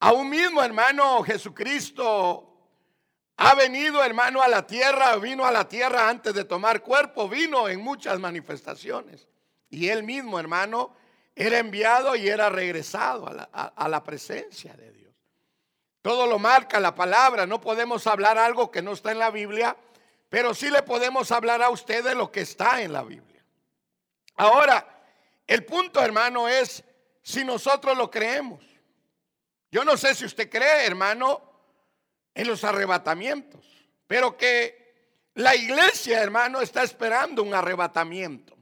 Aún mismo, hermano, Jesucristo ha venido, hermano, a la tierra, vino a la tierra antes de tomar cuerpo, vino en muchas manifestaciones. Y él mismo, hermano, era enviado y era regresado a la, a la presencia de Dios. Todo lo marca la palabra, no podemos hablar algo que no está en la Biblia, pero sí le podemos hablar a usted de lo que está en la Biblia. Ahora, el punto, hermano, es si nosotros lo creemos. Yo no sé si usted cree, hermano, en los arrebatamientos, pero que la iglesia, hermano, está esperando un arrebatamiento.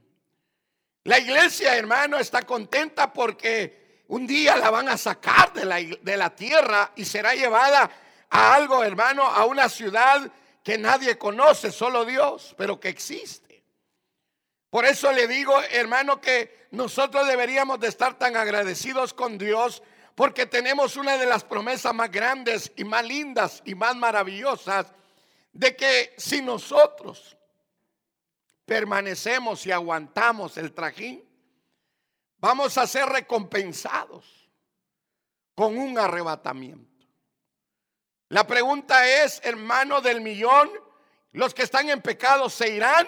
La iglesia, hermano, está contenta porque un día la van a sacar de la, de la tierra y será llevada a algo, hermano, a una ciudad que nadie conoce, solo Dios, pero que existe. Por eso le digo, hermano, que nosotros deberíamos de estar tan agradecidos con Dios porque tenemos una de las promesas más grandes y más lindas y más maravillosas de que si nosotros permanecemos y aguantamos el trajín, vamos a ser recompensados con un arrebatamiento. La pregunta es, hermano del millón, los que están en pecado se irán,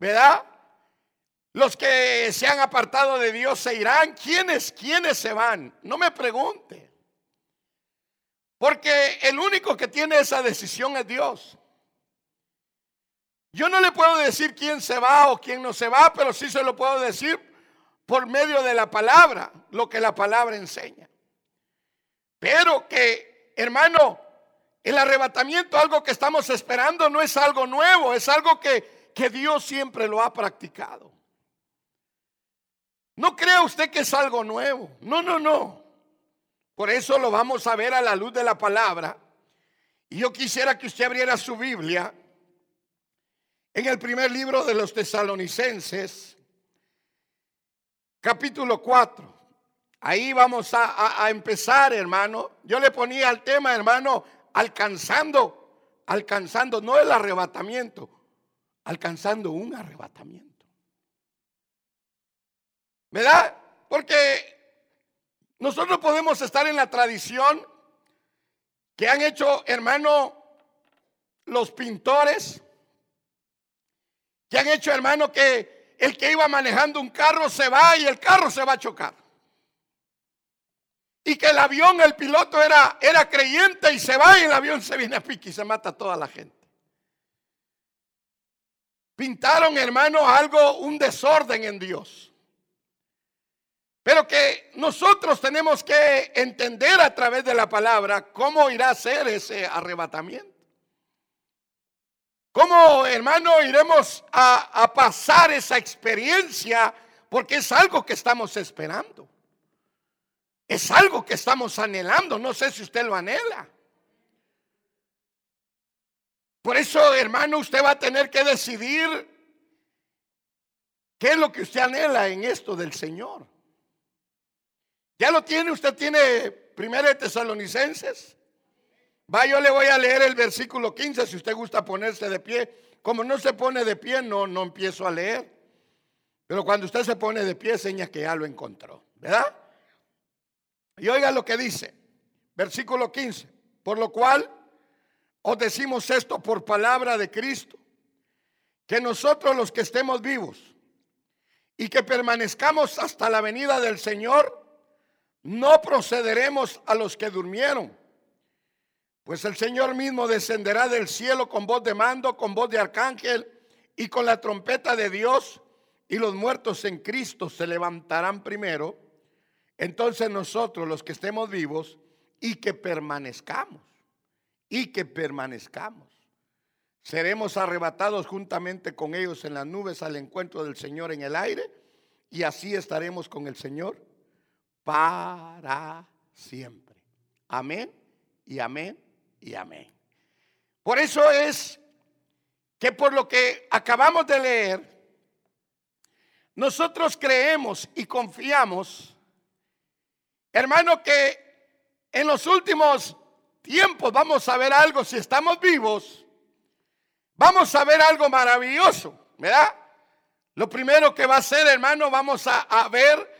¿verdad? Los que se han apartado de Dios se irán. ¿Quiénes, quiénes se van? No me pregunte. Porque el único que tiene esa decisión es Dios. Yo no le puedo decir quién se va o quién no se va, pero sí se lo puedo decir por medio de la palabra, lo que la palabra enseña. Pero que, hermano, el arrebatamiento, algo que estamos esperando, no es algo nuevo, es algo que, que Dios siempre lo ha practicado. No crea usted que es algo nuevo. No, no, no. Por eso lo vamos a ver a la luz de la palabra. Y yo quisiera que usted abriera su Biblia en el primer libro de los tesalonicenses, capítulo 4. Ahí vamos a, empezar, hermano. Yo le ponía al tema, hermano, alcanzando, alcanzando, no el arrebatamiento, alcanzando un arrebatamiento. ¿Verdad? Porque nosotros podemos estar en la tradición que han hecho, hermano, los pintores, que han hecho, hermano, que el que iba manejando un carro se va y el carro se va a chocar. Y que el avión, el piloto era, era creyente y se va y el avión se viene a pique y se mata a toda la gente. Pintaron, hermano, algo, un desorden en Dios. Pero que nosotros tenemos que entender a través de la palabra cómo irá a ser ese arrebatamiento. ¿Cómo, hermano, iremos a, a, pasar esa experiencia? Porque es algo que estamos esperando. Es algo que estamos anhelando. No sé si usted lo anhela. Por eso, hermano, usted va a tener que decidir qué es lo que usted anhela en esto del Señor. ¿Ya lo tiene? ¿Usted tiene primera de Tesalonicenses? Va, yo le voy a leer el versículo 15 si usted gusta ponerse de pie. Como no se pone de pie, no, no empiezo a leer. Pero cuando usted se pone de pie, seña que ya lo encontró. ¿Verdad? Y oiga lo que dice. Versículo 15. Por lo cual os decimos esto por palabra de Cristo. Que nosotros los que estemos vivos y que permanezcamos hasta la venida del Señor, no procederemos a los que durmieron. Pues el Señor mismo descenderá del cielo con voz de mando, con voz de arcángel y con la trompeta de Dios, y los muertos en Cristo se levantarán primero. Entonces nosotros, los que estemos vivos y que permanezcamos, y que permanezcamos, seremos arrebatados juntamente con ellos en las nubes al encuentro del Señor en el aire, y así estaremos con el Señor para siempre. Amén y amén y amén. Por eso es que por lo que acabamos de leer, nosotros creemos y confiamos, hermano, que en los últimos tiempos vamos a ver algo, si estamos vivos, vamos a ver algo maravilloso, ¿verdad? Lo primero que va a ser, hermano, vamos a, a ver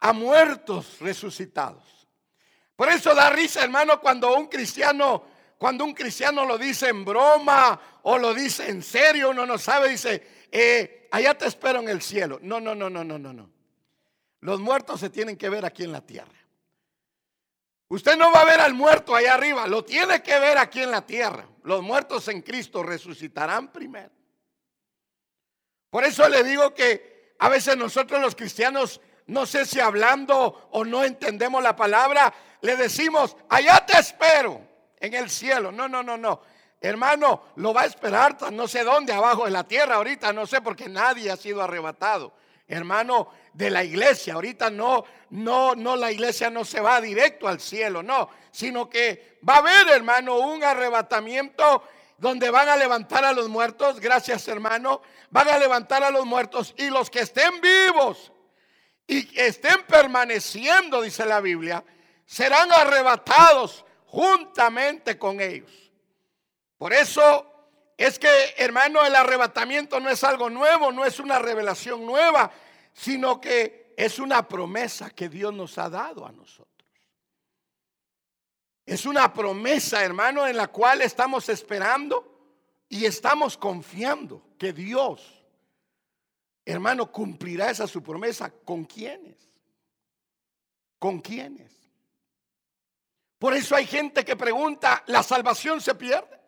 a muertos resucitados. Por eso da risa, hermano, cuando un cristiano, cuando un cristiano lo dice en broma o lo dice en serio, uno no sabe, dice, eh, allá te espero en el cielo. No, no, no, no, no, no, no. Los muertos se tienen que ver aquí en la tierra. Usted no va a ver al muerto allá arriba, lo tiene que ver aquí en la tierra. Los muertos en Cristo resucitarán primero. Por eso le digo que a veces nosotros los cristianos, no sé si hablando o no entendemos la palabra, le decimos, allá te espero en el cielo. No, no, no, no. Hermano, lo va a esperar no sé dónde, abajo de la tierra ahorita, no sé, porque nadie ha sido arrebatado. Hermano, de la iglesia, ahorita no, no, no, la iglesia no se va directo al cielo, no, sino que va a haber, hermano, un arrebatamiento donde van a levantar a los muertos, gracias hermano, van a levantar a los muertos y los que estén vivos y estén permaneciendo, dice la Biblia, serán arrebatados juntamente con ellos. Por eso es que, hermano, el arrebatamiento no es algo nuevo, no es una revelación nueva, sino que es una promesa que Dios nos ha dado a nosotros. Es una promesa, hermano, en la cual estamos esperando y estamos confiando que Dios, hermano, cumplirá esa su promesa. ¿Con quiénes? ¿Con quiénes? Por eso hay gente que pregunta, ¿la salvación se pierde?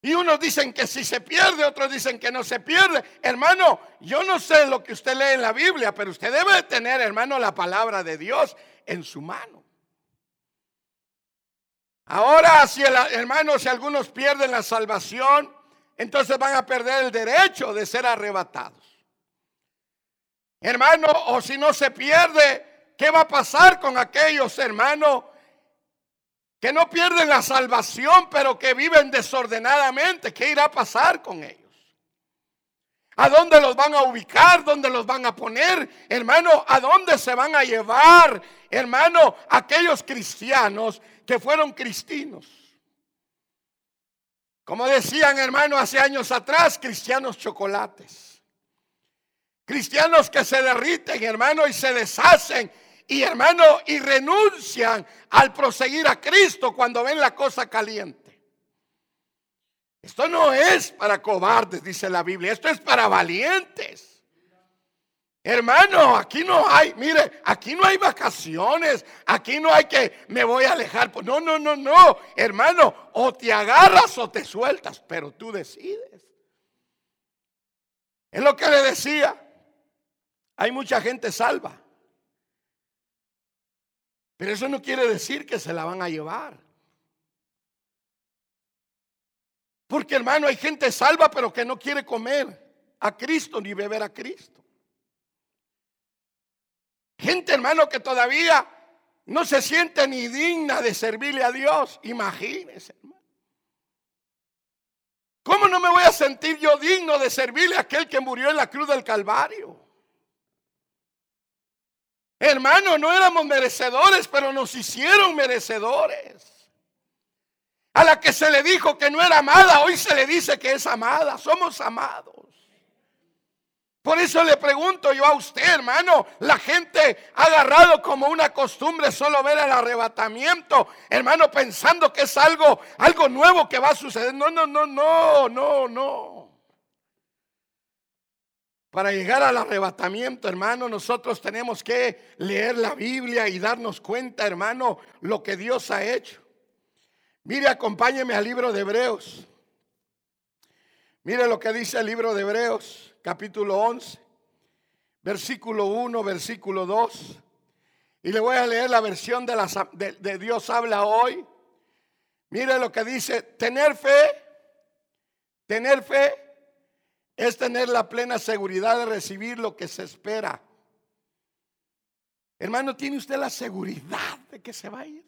Y unos dicen que si se pierde, otros dicen que no se pierde. Hermano, yo no sé lo que usted lee en la Biblia, pero usted debe tener, hermano, la palabra de Dios en su mano. Ahora, si el, hermano, si algunos pierden la salvación, entonces van a perder el derecho de ser arrebatados. Hermano, o si no se pierde, ¿qué va a pasar con aquellos hermanos que no pierden la salvación, pero que viven desordenadamente. ¿Qué irá a pasar con ellos? ¿A dónde los van a ubicar? ¿Dónde los van a poner? Hermano, ¿a dónde se van a llevar? Hermano, aquellos cristianos que fueron cristinos. Como decían, hermano, hace años atrás, cristianos chocolates. Cristianos que se derriten, hermano, y se deshacen y hermano, y renuncian al proseguir a Cristo cuando ven la cosa caliente. Esto no es para cobardes, dice la Biblia, esto es para valientes. Hermano, aquí no hay, mire, aquí no hay vacaciones, aquí no hay que me voy a alejar. No, no, no, no, hermano, o te agarras o te sueltas, pero tú decides. Es lo que le decía. Hay mucha gente salva. Pero eso no quiere decir que se la van a llevar. Porque hermano, hay gente salva pero que no quiere comer a Cristo ni beber a Cristo. Gente hermano que todavía no se siente ni digna de servirle a Dios. Imagínese, hermano. ¿Cómo no me voy a sentir yo digno de servirle a aquel que murió en la cruz del Calvario? Hermano, no éramos merecedores, pero nos hicieron merecedores. A la que se le dijo que no era amada, hoy se le dice que es amada. Somos amados. Por eso le pregunto yo a usted, hermano, la gente ha agarrado como una costumbre solo ver el arrebatamiento, hermano, pensando que es algo, algo nuevo que va a suceder. No, no, no, no, no, no. Para llegar al arrebatamiento, hermano, nosotros tenemos que leer la Biblia y darnos cuenta, hermano, lo que Dios ha hecho. Mire, acompáñeme al libro de Hebreos. Mire lo que dice el libro de Hebreos, capítulo 11, versículo 1, versículo 2. Y le voy a leer la versión de, la, de Dios habla hoy. Mire lo que dice, tener fe, tener fe es tener la plena seguridad de recibir lo que se espera. Hermano, ¿tiene usted la seguridad de que se va a ir?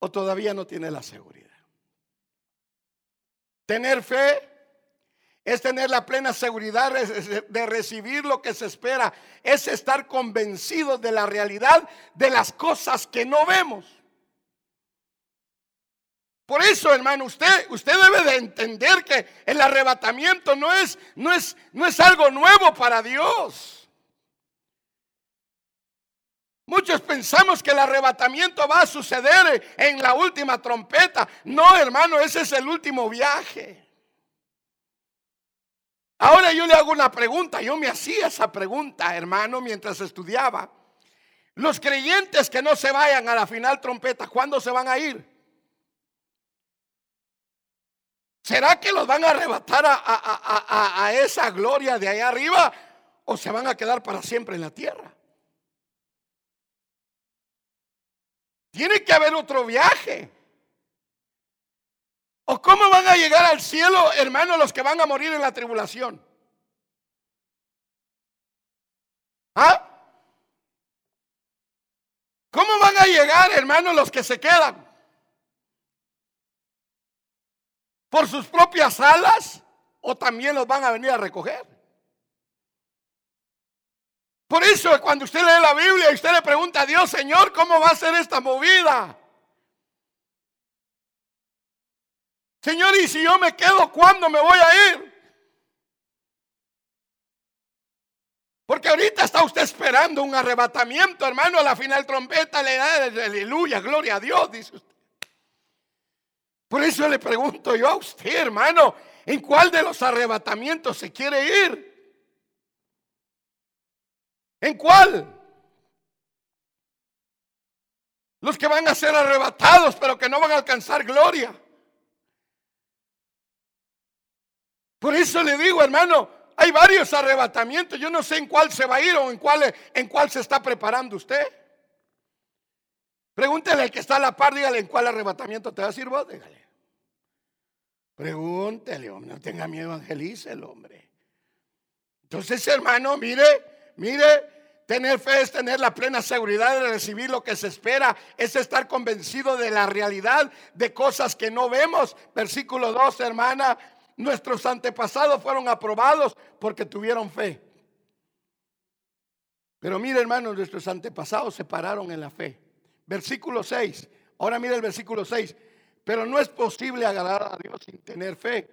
¿O todavía no tiene la seguridad? Tener fe es tener la plena seguridad de recibir lo que se espera. Es estar convencido de la realidad de las cosas que no vemos. Por eso, hermano, usted, usted debe de entender que el arrebatamiento no es, no es, no es algo nuevo para Dios. Muchos pensamos que el arrebatamiento va a suceder en la última trompeta. No, hermano, ese es el último viaje. Ahora yo le hago una pregunta. Yo me hacía esa pregunta, hermano, mientras estudiaba. Los creyentes que no se vayan a la final trompeta, ¿cuándo se van a ir? ¿Será que los van a arrebatar a, a, esa gloria de allá arriba o se van a quedar para siempre en la tierra? Tiene que haber otro viaje. ¿O cómo van a llegar al cielo, hermanos, los que van a morir en la tribulación? ¿Ah? ¿Cómo van a llegar, hermanos, los que se quedan? ¿Por sus propias alas? ¿O también los van a venir a recoger? Por eso cuando usted lee la Biblia y usted le pregunta a Dios, Señor, ¿cómo va a ser esta movida? Señor, ¿y si yo me quedo, cuándo me voy a ir? Porque ahorita está usted esperando un arrebatamiento, hermano. A la final trompeta le da aleluya, gloria a Dios, dice usted. Por eso le pregunto yo a usted, hermano, ¿en cuál de los arrebatamientos se quiere ir? ¿En cuál? Los que van a ser arrebatados, pero que no van a alcanzar gloria. Por eso le digo, hermano, hay varios arrebatamientos. Yo no sé en cuál se va a ir o en cuál, en cuál se está preparando usted. Pregúntele al que está a la par, dígale en cuál arrebatamiento te vas a ir vos, dígale. Pregúntele, hombre, no tenga miedo, evangelice el hombre. Entonces, hermano, mire, mire, tener fe es tener la plena seguridad de recibir lo que se espera, es estar convencido de la realidad de cosas que no vemos. Versículo 2, hermana, Nuestros antepasados fueron aprobados porque tuvieron fe. Pero mire hermanos, nuestros antepasados se pararon en la fe. Versículo 6. Ahora mire el versículo 6. Pero no es posible agradar a Dios sin tener fe.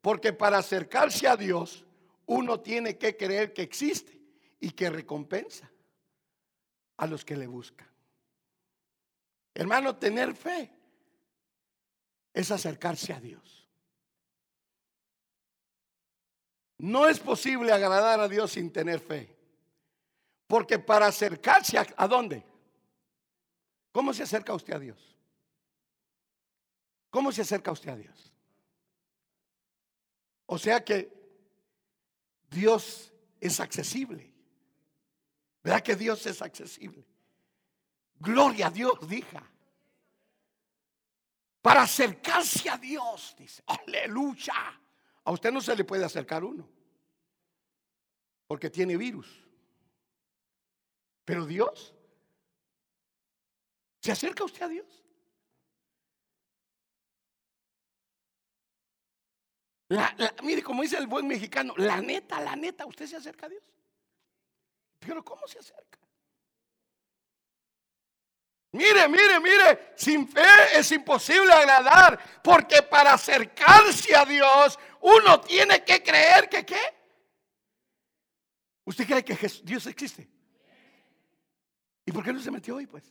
Porque para acercarse a Dios uno tiene que creer que existe y que recompensa a los que le buscan. Hermano, tener fe es acercarse a Dios. No es posible agradar a Dios sin tener fe. Porque para acercarse a, dónde? ¿Cómo se acerca usted a Dios? ¿Cómo se acerca usted a Dios? O sea que Dios es accesible. ¿Verdad que Dios es accesible? Gloria a Dios, diga. Para acercarse a Dios, dice, aleluya. A usted no se le puede acercar uno, porque tiene virus. Pero Dios, ¿se acerca usted a Dios? mire, como dice el buen mexicano, la neta, la neta, ¿usted se acerca a Dios? Pero ¿cómo se acerca? Mire, mire, mire, sin fe es imposible agradar, porque para acercarse a Dios uno tiene que creer que qué. ¿Usted cree que Dios existe? ¿Y por qué no se metió hoy, pues?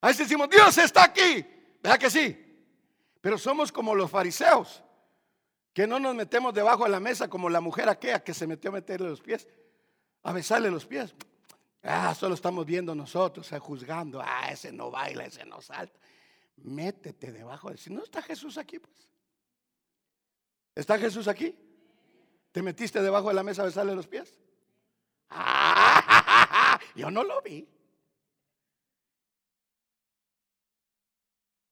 A veces decimos, Dios está aquí. ¿Verdad que sí? Pero somos como los fariseos, que no nos metemos debajo de la mesa como la mujer aquella que se metió a meterle los pies, a besarle los pies. Ah, solo estamos viendo nosotros, eh, juzgando. Ah, ese no baila, ese no salta. Métete debajo de si no está Jesús aquí, pues. ¿Está Jesús aquí? ¿Te metiste debajo de la mesa a besarle los pies? Ah, yo no lo vi.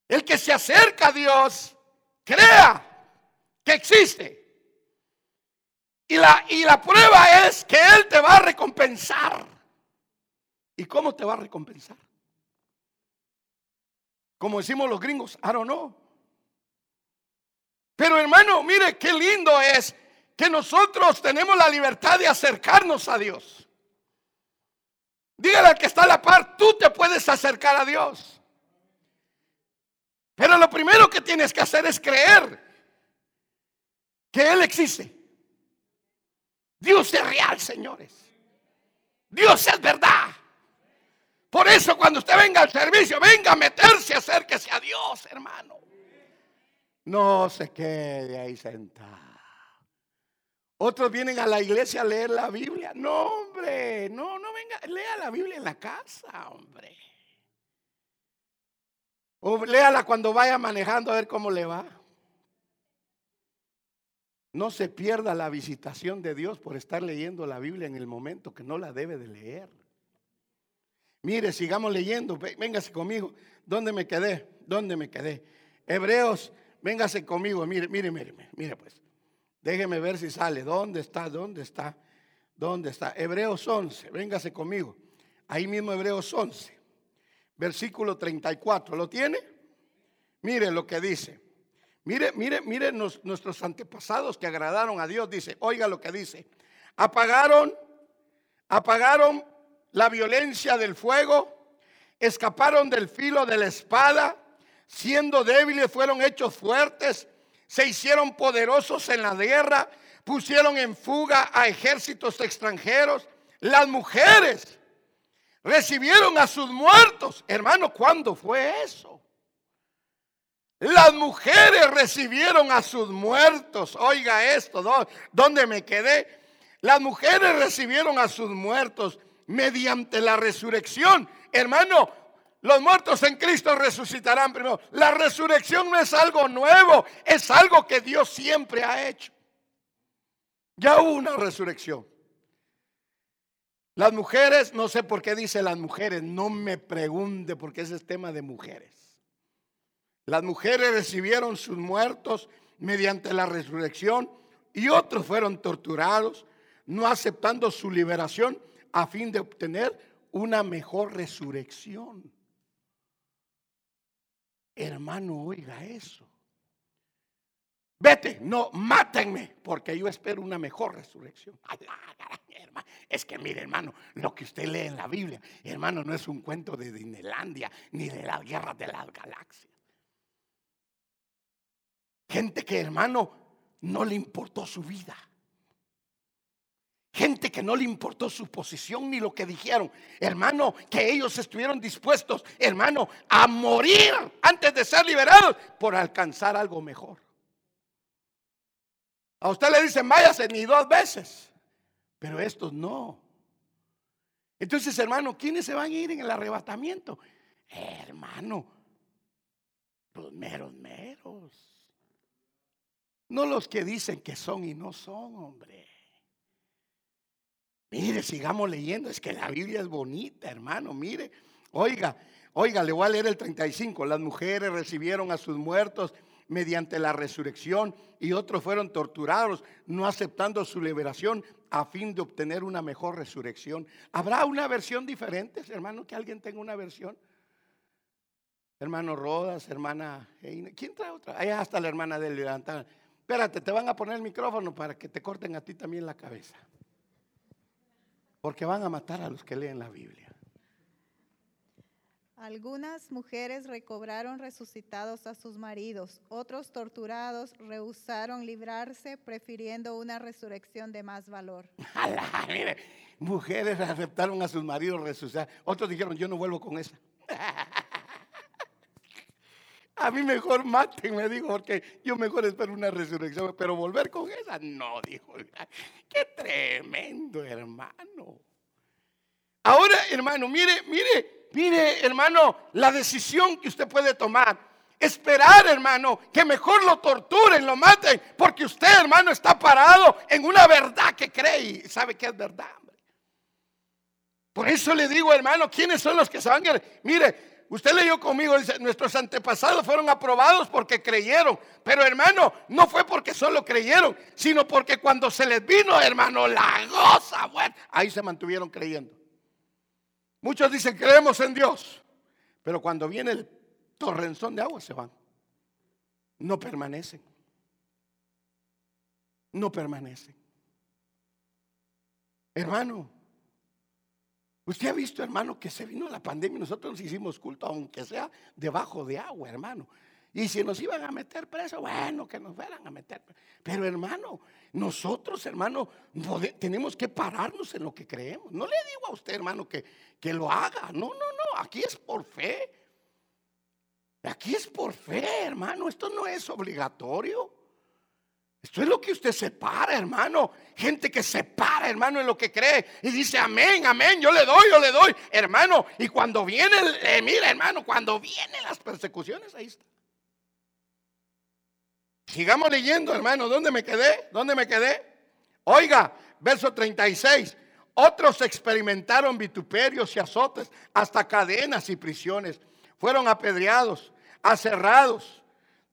El que se acerca a Dios, crea que existe. Y la, y la prueba es que Él te va a recompensar. ¿Y cómo te va a recompensar? Como decimos los gringos, I don't know. Pero hermano, mire qué lindo es que nosotros tenemos la libertad de acercarnos a Dios. Dígale al que está a la par, tú te puedes acercar a Dios. Pero lo primero que tienes que hacer es creer que Él existe. Dios es real, señores. Dios es verdad. Por eso cuando usted venga al servicio, venga a meterse, acérquese a Dios, hermano. No se quede ahí sentado. Otros vienen a la iglesia a leer la Biblia. No, hombre, no, no venga, lea la Biblia en la casa, hombre. O léala cuando vaya manejando a ver cómo le va. No se pierda la visitación de Dios por estar leyendo la Biblia en el momento que no la debe de leer. Mire, sigamos leyendo. Véngase conmigo. ¿Dónde me quedé? ¿Dónde me quedé? Hebreos, véngase conmigo. Mire, mire, mire, mire pues. Déjeme ver si sale. ¿Dónde está? ¿Dónde está? ¿Dónde está? Hebreos 11. Véngase conmigo. Ahí mismo Hebreos 11. Versículo 34. ¿Lo tiene? Mire lo que dice. Mire, mire, mire nuestros antepasados que agradaron a Dios. Dice, oiga lo que dice. Apagaron, apagaron la violencia del fuego, escaparon del filo de la espada, siendo débiles fueron hechos fuertes, se hicieron poderosos en la guerra, pusieron en fuga a ejércitos extranjeros. Las mujeres recibieron a sus muertos. Hermano, ¿cuándo fue eso? Las mujeres recibieron a sus muertos. Oiga esto, ¿dónde me quedé? Las mujeres recibieron a sus muertos mediante la resurrección. Hermano, los muertos en Cristo resucitarán primero. La resurrección no es algo nuevo, es algo que Dios siempre ha hecho. Ya hubo una resurrección. Las mujeres, no sé por qué dice las mujeres, no me pregunte porque ese es tema de mujeres. Las mujeres recibieron sus muertos mediante la resurrección y otros fueron torturados, no aceptando su liberación a fin de obtener una mejor resurrección. Hermano, oiga eso. Vete, no, mátenme, porque yo espero una mejor resurrección. Es que mire, hermano, lo que usted lee en la Biblia, hermano, no es un cuento de Dinelandia ni de las guerras de las galaxias. Gente que, hermano, no le importó su vida. Gente que no le importó su posición ni lo que dijeron. Hermano, que ellos estuvieron dispuestos, hermano, a morir antes de ser liberados por alcanzar algo mejor. A usted le dicen, váyase ni dos veces, pero estos no. Entonces, hermano, ¿quiénes se van a ir en el arrebatamiento? hermano, los meros meros. No los que dicen que son y no son, hombre. Mire, sigamos leyendo. Es que la Biblia es bonita, hermano. Mire, oiga, oiga, le voy a leer el 35. Las mujeres recibieron a sus muertos mediante la resurrección y otros fueron torturados, no aceptando su liberación a fin de obtener una mejor resurrección. ¿Habrá una versión diferente, hermano? Que alguien tenga una versión. Hermano Rodas, hermana ¿Quién trae otra? Ahí hasta la hermana de levantar. Espérate, te van a poner el micrófono para que te corten a ti también la cabeza. Porque van a matar a los que leen la Biblia. Algunas mujeres recobraron resucitados a sus maridos, otros torturados rehusaron librarse prefiriendo una resurrección de más valor. mire, mujeres aceptaron a sus maridos resucitar, otros dijeron yo no vuelvo con esa. A mí mejor maten, me dijo, porque yo mejor espero una resurrección, pero volver con esa, no, dijo. Qué tremendo, hermano. Ahora, hermano, mire, mire, mire, hermano, la decisión que usted puede tomar. Esperar, hermano, que mejor lo torturen, lo maten, porque usted, hermano, está parado en una verdad que cree y sabe que es verdad. Por eso le digo, hermano, ¿quiénes son los que se van a Mire, Usted leyó conmigo, dice, nuestros antepasados fueron aprobados porque creyeron. Pero hermano, no fue porque solo creyeron, sino porque cuando se les vino, hermano, la goza, bueno, ahí se mantuvieron creyendo. Muchos dicen, creemos en Dios. Pero cuando viene el torrenzón de agua, se van. No permanecen. No permanecen. Hermano, Usted ha visto, hermano, que se vino la pandemia y nosotros hicimos culto, aunque sea debajo de agua, hermano. Y si nos iban a meter preso, bueno, que nos fueran a meter. Pero hermano, nosotros, hermano, tenemos que pararnos en lo que creemos. No le digo a usted, hermano, que, que lo haga. No, no, no. Aquí es por fe. Aquí es por fe, hermano. Esto no es obligatorio. Esto es lo que usted separa, hermano. Gente que se para, hermano, en lo que cree y dice amén, amén. Yo le doy, yo le doy, hermano. Y cuando viene, eh, mira, hermano, cuando vienen las persecuciones, ahí está. Sigamos leyendo, hermano. ¿Dónde me quedé? ¿Dónde me quedé? Oiga, verso 36. Otros experimentaron vituperios y azotes, hasta cadenas y prisiones. Fueron apedreados, aserrados,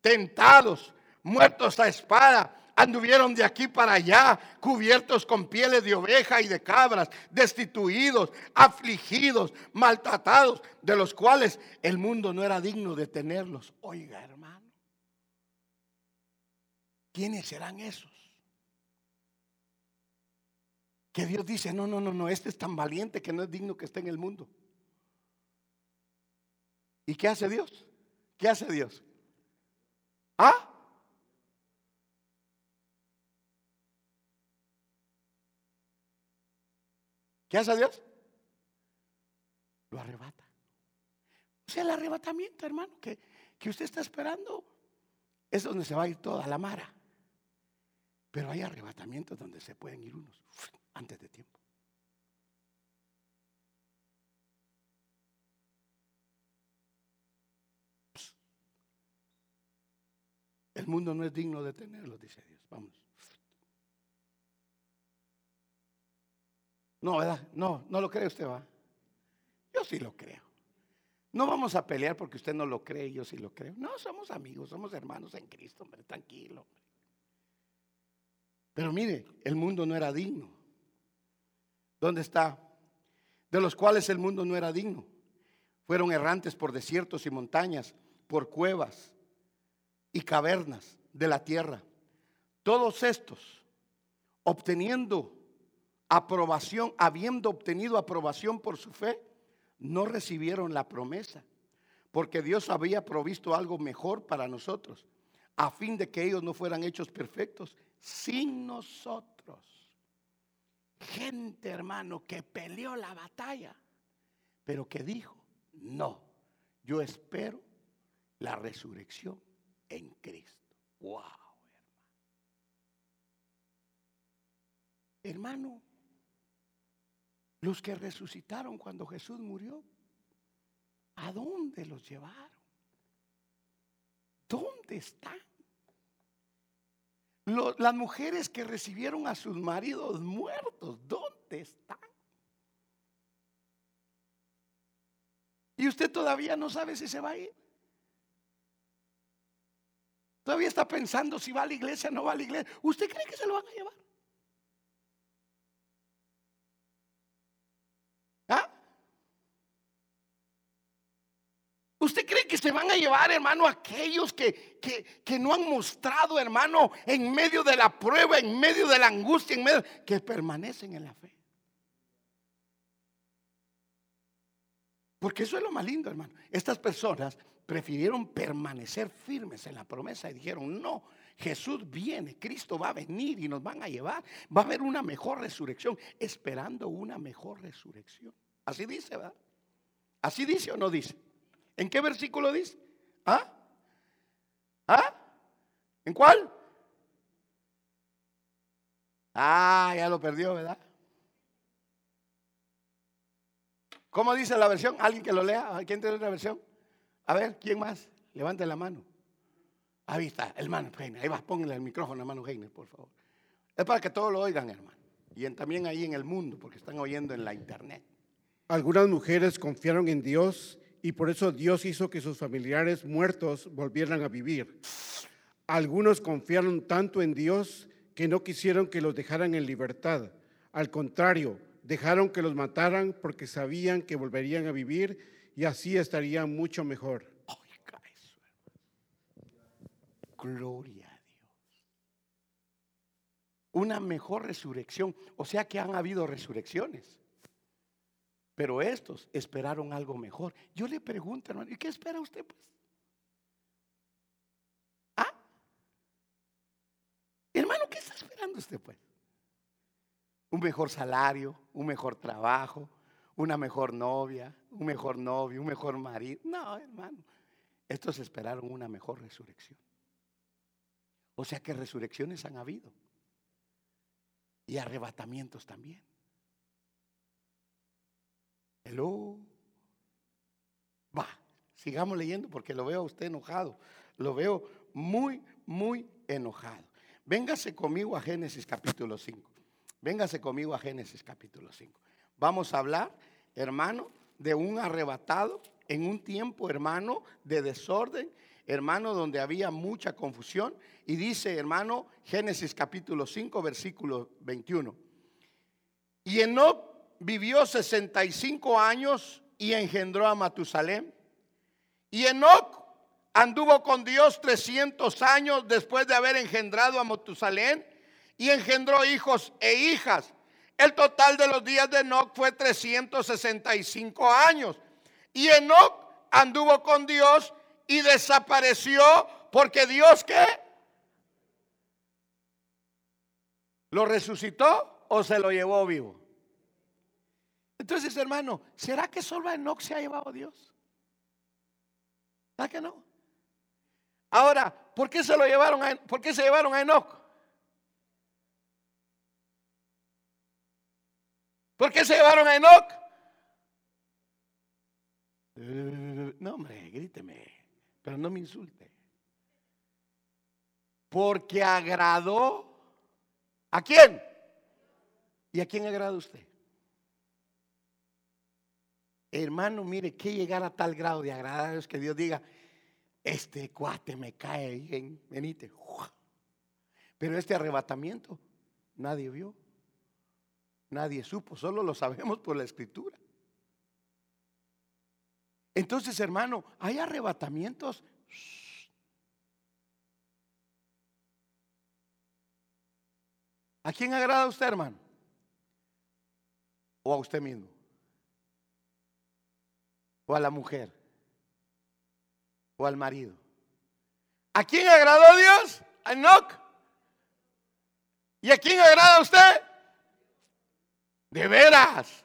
tentados, muertos a espada. Anduvieron de aquí para allá, cubiertos con pieles de oveja y de cabras, destituidos, afligidos, maltratados, de los cuales el mundo no era digno de tenerlos. Oiga, hermano. ¿quiénes serán esos? Que Dios dice, no, no, no, no, este es tan valiente que no es digno que esté en el mundo. ¿Y qué hace Dios? ¿Qué hace Dios? ¿Ah? ¿Qué hace Dios? Lo arrebata. O sea, el arrebatamiento, hermano, que, que usted está esperando, es donde se va a ir toda la mara. Pero hay arrebatamientos donde se pueden ir unos antes de tiempo. El mundo no es digno de tenerlo, dice Dios. Vamos. No, ¿verdad? No, no lo cree usted, va. Yo sí lo creo. No vamos a pelear porque usted no lo cree, yo sí lo creo. No, somos amigos, somos hermanos en Cristo, hombre, tranquilo. Pero mire, el mundo no era digno. ¿Dónde está? De los cuales el mundo no era digno. Fueron errantes por desiertos y montañas, por cuevas y cavernas de la tierra. Todos estos, obteniendo aprobación, habiendo obtenido aprobación por su fe, no recibieron la promesa, porque Dios había provisto algo mejor para nosotros, a fin de que ellos no fueran hechos perfectos sin nosotros. Gente, hermano, que peleó la batalla, pero que dijo, no, yo espero la resurrección en Cristo. Wow, hermano. Los que resucitaron cuando Jesús murió, ¿a dónde los llevaron? ¿Dónde están? las mujeres que recibieron a sus maridos muertos, ¿dónde están? Y usted todavía no sabe si se va a ir. Todavía está pensando si va a la iglesia o no va a la iglesia. ¿Usted cree que se lo van a llevar? ¿Usted cree que se van a llevar, hermano, aquellos que, que, no han mostrado, hermano, en medio de la prueba, en medio de la angustia, en medio, que permanecen en la fe? Porque eso es lo más lindo, hermano. Estas personas prefirieron permanecer firmes en la promesa y dijeron, no, Jesús viene, Cristo va a venir y nos van a llevar. Va a haber una mejor resurrección, esperando una mejor resurrección. Así dice, ¿verdad? Así dice o no dice. ¿En qué versículo dice? ¿Ah? ¿Ah? ¿En cuál? Ah, ya lo perdió, ¿verdad? ¿Cómo dice la versión? ¿Alguien que lo lea? ¿Quién tiene otra versión? A ver, ¿quién más? Levante la mano. Ahí está, hermano Heiner. Ahí va, póngale el micrófono, hermano Heiner, por favor. Es para que todos lo oigan, hermano. Y también ahí en el mundo, porque están oyendo en la internet. Algunas mujeres confiaron en Dios y por eso Dios hizo que sus familiares muertos volvieran a vivir. Algunos confiaron tanto en Dios que no quisieron que los dejaran en libertad. Al contrario, dejaron que los mataran porque sabían que volverían a vivir y así estarían mucho mejor. Gloria a Dios. Una mejor resurrección. O sea que han habido resurrecciones. Pero estos esperaron algo mejor. Yo le pregunto, hermano, ¿y qué espera usted pues? ¿Ah? Hermano, ¿qué está esperando usted pues? Un mejor salario, un mejor trabajo, una mejor novia, un mejor novio, un mejor marido. No, hermano. Estos esperaron una mejor resurrección. O sea que resurrecciones han habido. Y arrebatamientos también. Hello. Va, sigamos leyendo porque lo veo a usted enojado. Lo veo muy, muy enojado. Véngase conmigo a Génesis capítulo 5. Véngase conmigo a Génesis capítulo 5. Vamos a hablar, hermano, de un arrebatado en un tiempo, hermano, de desorden, hermano, donde había mucha confusión. Y dice, hermano, Génesis capítulo 5, versículo 21. Y Enoch vivió 65 años y engendró a Matusalén. Y Enoch anduvo con Dios 300 años después de haber engendrado a Matusalén y engendró hijos e hijas. El total de los días de Enoch fue 365 años. Y Enoch anduvo con Dios y desapareció porque Dios qué? ¿Lo resucitó o se lo llevó vivo? Entonces, hermano, ¿será que solo a Enoch se ha llevado Dios? ¿Verdad que no? Ahora, ¿por qué se lo llevaron a, por qué se llevaron a Enoch? ¿Por qué se llevaron a Enoch? No, hombre, gríteme, pero no me insulte. Porque agradó a quién? ¿Y a quién agrada usted? Hermano, mire, que llegar a tal grado de agradar es que Dios diga, este cuate me cae bien, venite. Pero este arrebatamiento nadie vio, nadie supo, solo lo sabemos por la escritura. Entonces, hermano, hay arrebatamientos. ¿A quién agrada usted, hermano? ¿O a usted mismo? ¿O a la mujer? ¿O al marido? ¿A quién agradó Dios? A Enoch. ¿Y a quién agrada a usted? De veras.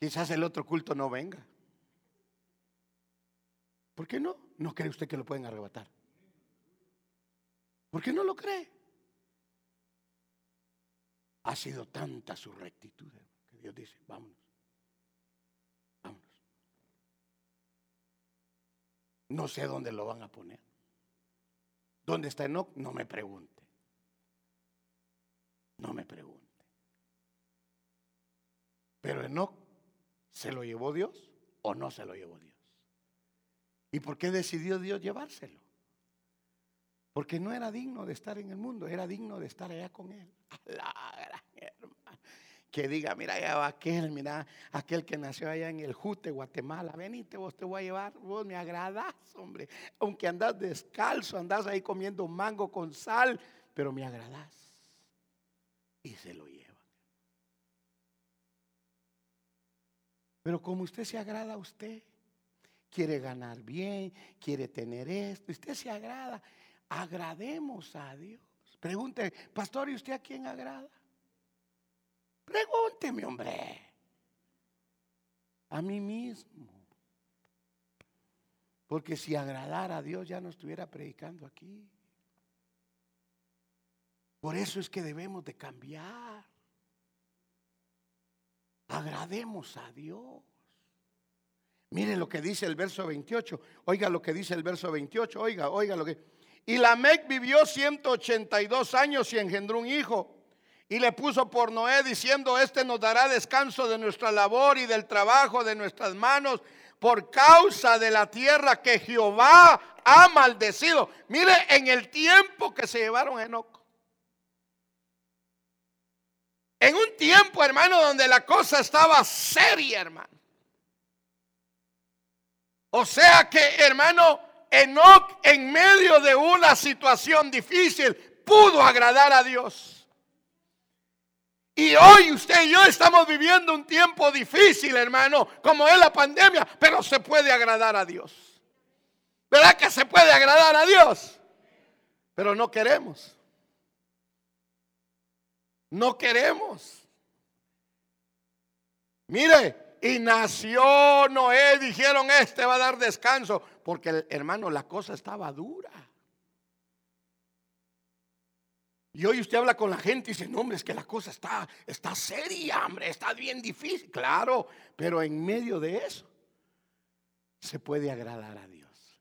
Quizás el otro culto no venga. ¿Por qué no? ¿No cree usted que lo pueden arrebatar? ¿Por qué no lo cree? Ha sido tanta su rectitud que Dios dice, vámonos. No sé dónde lo van a poner. ¿Dónde está Enoch? No me pregunte. No me pregunte. Pero Enoch, ¿se lo llevó Dios o no se lo llevó Dios? ¿Y por qué decidió Dios llevárselo? Porque no era digno de estar en el mundo, era digno de estar allá con Él. Que diga, mira, allá va aquel, mira, aquel que nació allá en el Jute, Guatemala. Venite, vos te voy a llevar, vos me agradás, hombre. Aunque andás descalzo, andás ahí comiendo mango con sal, pero me agradás. Y se lo lleva. Pero como usted se agrada a usted, quiere ganar bien, quiere tener esto, usted se agrada, agrademos a Dios. Pregunte, pastor, ¿y usted a quién agrada? Pregúnteme, hombre. A mí mismo. Porque si agradara a Dios ya no estuviera predicando aquí. Por eso es que debemos de cambiar. Agrademos a Dios. Mire lo que dice el verso 28. Oiga lo que dice el verso 28. Oiga, oiga lo que. Y Lamec vivió 182 años y engendró un hijo. Y le puso por Noé diciendo, este nos dará descanso de nuestra labor y del trabajo de nuestras manos por causa de la tierra que Jehová ha maldecido. Mire en el tiempo que se llevaron a Enoch. En un tiempo, hermano, donde la cosa estaba seria, hermano. O sea que, hermano, Enoch en medio de una situación difícil pudo agradar a Dios. Y hoy usted y yo estamos viviendo un tiempo difícil, hermano, como es la pandemia, pero se puede agradar a Dios. ¿Verdad que se puede agradar a Dios? Pero no queremos. No queremos. Mire, y nació Noé, dijeron, este va a dar descanso, porque hermano, la cosa estaba dura. Y hoy usted habla con la gente y dice, no, hombre, es que la cosa está, está seria, hombre, está bien difícil. Claro, pero en medio de eso se puede agradar a Dios.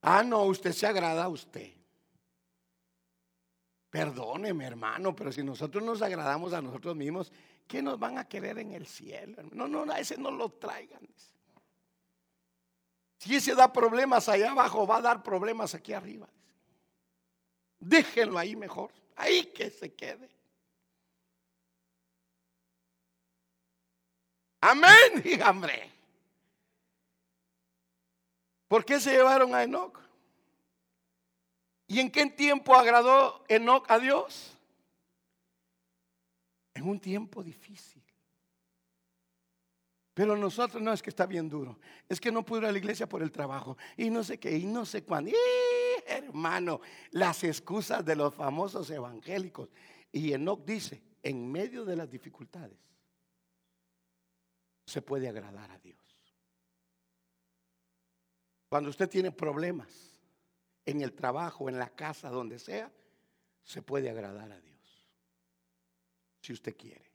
Ah, no, usted se agrada a usted. Perdóneme, hermano, pero si nosotros nos agradamos a nosotros mismos, ¿qué nos van a querer en el cielo? No, no, a ese no lo traigan. Si ese da problemas allá abajo, va a dar problemas aquí arriba. Déjenlo ahí mejor. Ahí que se quede. Amén, hombre. ¿Por qué se llevaron a Enoch? ¿Y en qué tiempo agradó Enoch a Dios? En un tiempo difícil. Pero nosotros no es que está bien duro, es que no pudo ir a la iglesia por el trabajo y no sé qué y no sé cuándo hermano, las excusas de los famosos evangélicos. Y Enoch dice, en medio de las dificultades, se puede agradar a Dios. Cuando usted tiene problemas en el trabajo, en la casa, donde sea, se puede agradar a Dios. Si usted quiere.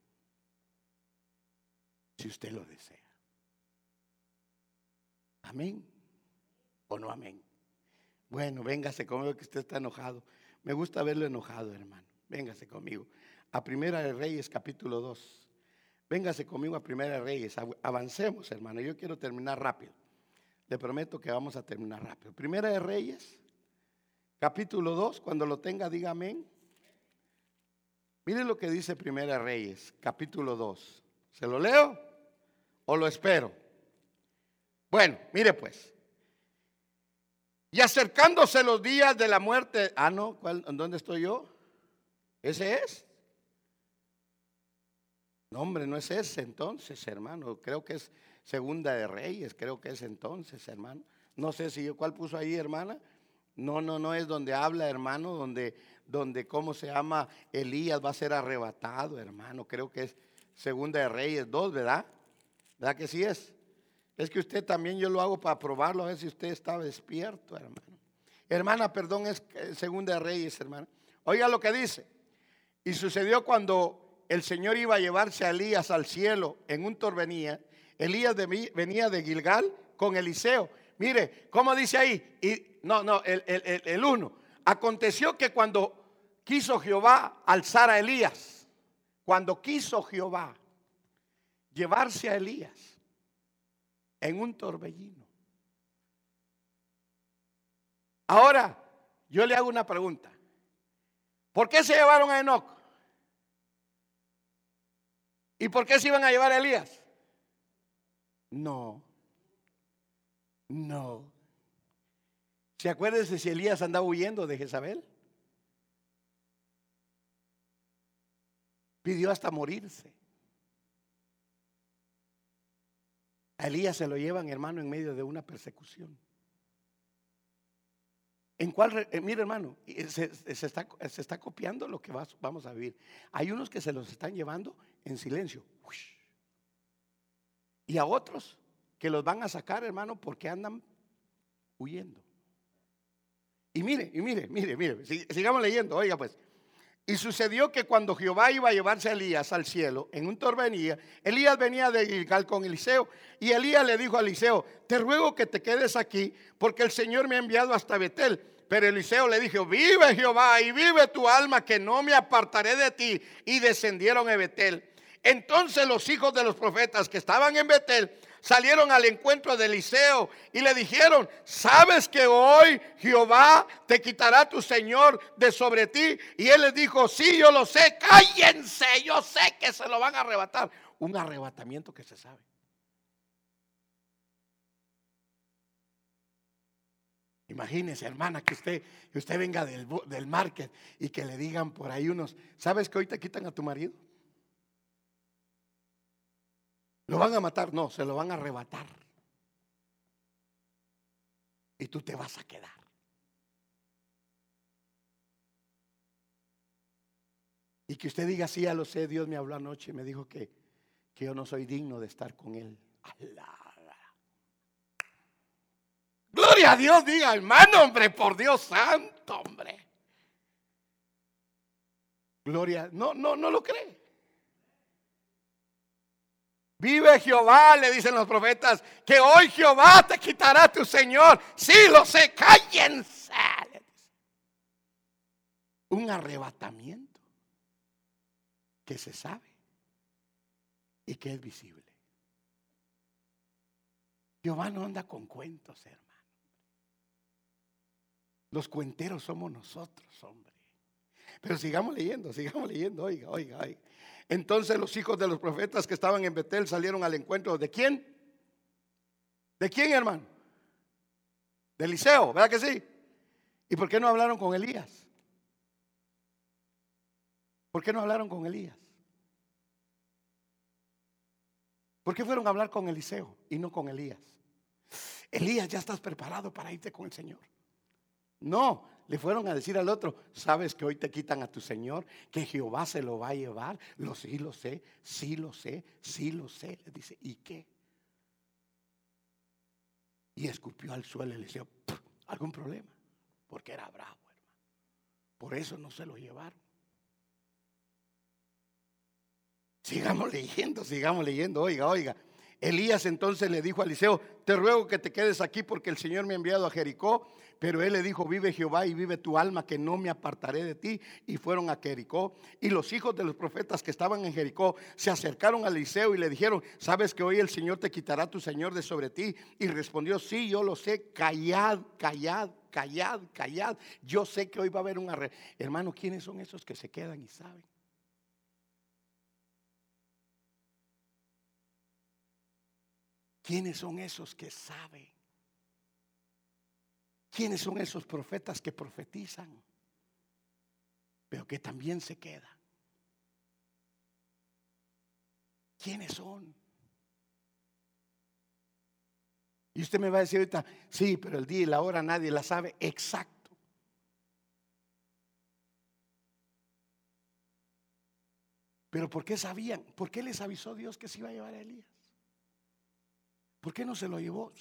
Si usted lo desea. Amén. ¿O no amén? Bueno, véngase conmigo que usted está enojado. Me gusta verlo enojado, hermano. Véngase conmigo. A Primera de Reyes, capítulo 2. Véngase conmigo a Primera de Reyes. Avancemos, hermano. Yo quiero terminar rápido. Le prometo que vamos a terminar rápido. Primera de Reyes, capítulo 2. Cuando lo tenga, diga amén. Mire lo que dice Primera de Reyes, capítulo 2. ¿Se lo leo o lo espero? Bueno, mire pues. Y acercándose los días de la muerte. Ah, no, ¿dónde estoy yo? ¿Ese es? No, hombre, no es ese entonces, hermano. Creo que es Segunda de Reyes, creo que es entonces, hermano. No sé si yo, ¿cuál puso ahí, hermana? No, no, no es donde habla, hermano, donde, donde, ¿cómo se llama? Elías va a ser arrebatado, hermano. Creo que es Segunda de Reyes 2, ¿verdad? ¿Verdad que sí es? Es que usted también yo lo hago para probarlo, a ver si usted estaba despierto, hermano. Hermana, perdón, es segunda de Reyes, hermano. Oiga lo que dice. Y sucedió cuando el Señor iba a llevarse a Elías al cielo en un torbenía. Elías venía de Gilgal con Eliseo. Mire, ¿cómo dice ahí? Y, no, no, el, el, el uno. Aconteció que cuando quiso Jehová alzar a Elías, cuando quiso Jehová llevarse a Elías, en un torbellino. Ahora, yo le hago una pregunta. ¿Por qué se llevaron a Enoch? ¿Y por qué se iban a llevar a Elías? No. No. ¿Se acuerdan de si Elías andaba huyendo de Jezabel? Pidió hasta morirse. A Elías se lo llevan, hermano, en medio de una persecución. En cuál, eh, mire hermano, se, está, se, está, copiando lo que vamos a vivir. Hay unos que se los están llevando en silencio. Y a otros que los van a sacar, hermano, porque andan huyendo. Y mire, y mire, mire, mire, sigamos leyendo, oiga pues. Y sucedió que cuando Jehová iba a llevarse a Elías al cielo en un torbenía, Elías venía de Gilgal con Eliseo. Y Elías le dijo a Eliseo, te ruego que te quedes aquí porque el Señor me ha enviado hasta Betel. Pero Eliseo le dijo, vive Jehová y vive tu alma que no me apartaré de ti. Y descendieron a Betel. Entonces los hijos de los profetas que estaban en Betel salieron al encuentro de Eliseo y le dijeron, ¿sabes que hoy Jehová te quitará tu Señor de sobre ti? Y él les dijo, sí, yo lo sé, cállense, yo sé que se lo van a arrebatar. Un arrebatamiento que se sabe. Imagínese, hermana, que usted, que usted venga del, del market y que le digan por ahí unos, ¿sabes que hoy te quitan a tu marido? ¿Lo van a matar? No, se lo van a arrebatar. Y tú te vas a quedar. Y que usted diga, sí, ya lo sé, Dios me habló anoche y me dijo que, que yo no soy digno de estar con Él. Gloria a Dios, diga, hermano, hombre, por Dios santo, hombre. Gloria, no, no, no lo cree. Vive Jehová, le dicen los profetas, que hoy Jehová te quitará tu Señor. Sí, lo sé, cállense. Un arrebatamiento que se sabe y que es visible. Jehová no anda con cuentos, hermano. Los cuenteros somos nosotros, hombre. Pero sigamos leyendo, sigamos leyendo, oiga, oiga, oiga. Entonces los hijos de los profetas que estaban en Betel salieron al encuentro de quién? ¿De quién, hermano? De Eliseo, ¿verdad que sí? ¿Y por qué no hablaron con Elías? ¿Por qué no hablaron con Elías? ¿Por qué fueron a hablar con Eliseo y no con Elías? Elías, ya estás preparado para irte con el Señor. No, le fueron a decir al otro, ¿sabes que hoy te quitan a tu Señor? Que Jehová se lo va a llevar. Lo sí lo sé, sí lo sé, sí lo sé. Le dice, ¿y qué? Y escupió al suelo y le decía, ¿algún problema? Porque era bravo, hermano. Por eso no se lo llevaron. Sigamos leyendo, sigamos leyendo. Oiga, oiga. Elías entonces le dijo a Eliseo, te ruego que te quedes aquí porque el Señor me ha enviado a Jericó. Pero él le dijo, vive Jehová y vive tu alma, que no me apartaré de ti. Y fueron a Jericó. Y los hijos de los profetas que estaban en Jericó se acercaron a Eliseo y le dijeron, ¿sabes que hoy el Señor te quitará tu Señor de sobre ti? Y respondió, sí, yo lo sé, callad, callad, callad, callad. Yo sé que hoy va a haber un arre. Hermano, ¿quiénes son esos que se quedan y saben? ¿Quiénes son esos que saben? ¿Quiénes son esos profetas que profetizan? Pero que también se quedan. ¿Quiénes son? Y usted me va a decir ahorita, sí, pero el día y la hora nadie la sabe exacto. Pero ¿por qué sabían? ¿Por qué les avisó Dios que se iba a llevar a Elías? ¿Por qué no se lo llevó?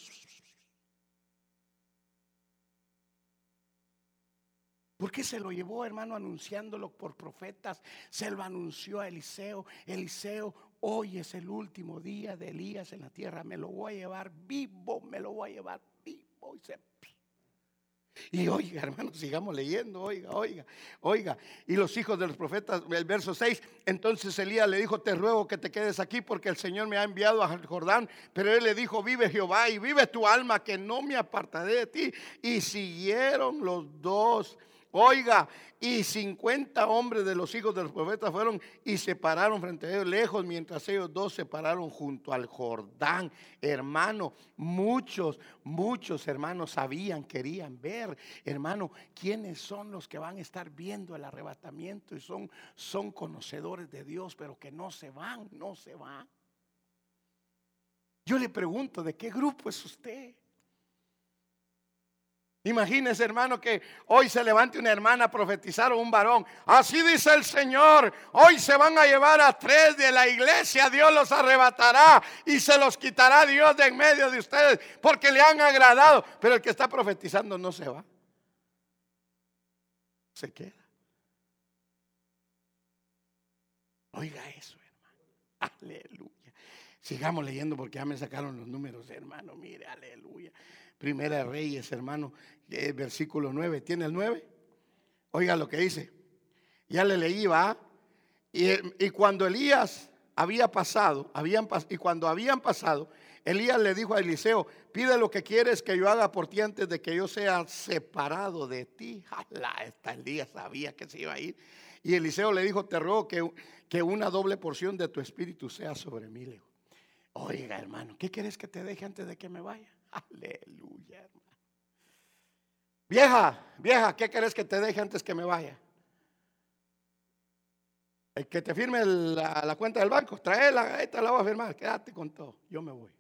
¿Por qué se lo llevó, hermano, anunciándolo por profetas? Se lo anunció a Eliseo. Eliseo, hoy es el último día de Elías en la tierra. Me lo voy a llevar vivo, me lo voy a llevar vivo. Y se y oiga, hermano, sigamos leyendo, oiga, oiga, oiga. Y los hijos de los profetas, el verso 6, entonces Elías le dijo, te ruego que te quedes aquí porque el Señor me ha enviado a Jordán. Pero él le dijo, vive Jehová y vive tu alma, que no me apartaré de ti. Y siguieron los dos Oiga, y 50 hombres de los hijos de los profetas fueron y se pararon frente a ellos lejos, mientras ellos dos se pararon junto al Jordán. Hermano, muchos, muchos hermanos sabían, querían ver, hermano, quiénes son los que van a estar viendo el arrebatamiento y son, son conocedores de Dios, pero que no se van, no se van. Yo le pregunto, ¿de qué grupo es usted? Imagínese, hermano, que hoy se levante una hermana a profetizar o un varón. Así dice el Señor. Hoy se van a llevar a tres de la iglesia. Dios los arrebatará y se los quitará Dios de en medio de ustedes porque le han agradado. Pero el que está profetizando no se va. Se queda. Oiga eso, hermano. Aleluya. Sigamos leyendo porque ya me sacaron los números, hermano. Mire, aleluya. Primera de Reyes, hermano, eh, versículo 9. ¿Tiene el 9? Oiga lo que dice. Ya le leí, va. Y, cuando Elías había pasado, habían, y cuando habían pasado, Elías le dijo a Eliseo, pide lo que quieres que yo haga por ti antes de que yo sea separado de ti. Esta Elías sabía que se iba a ir. Y Eliseo le dijo, te ruego que, que una doble porción de tu espíritu sea sobre mí. Oiga, hermano, ¿qué quieres que te deje antes de que me vaya? Aleluya, hermano. Vieja, vieja, ¿qué querés que te deje antes que me vaya? El que te firme la, cuenta del banco, tráela, esta la voy a firmar, quédate con todo, yo me voy.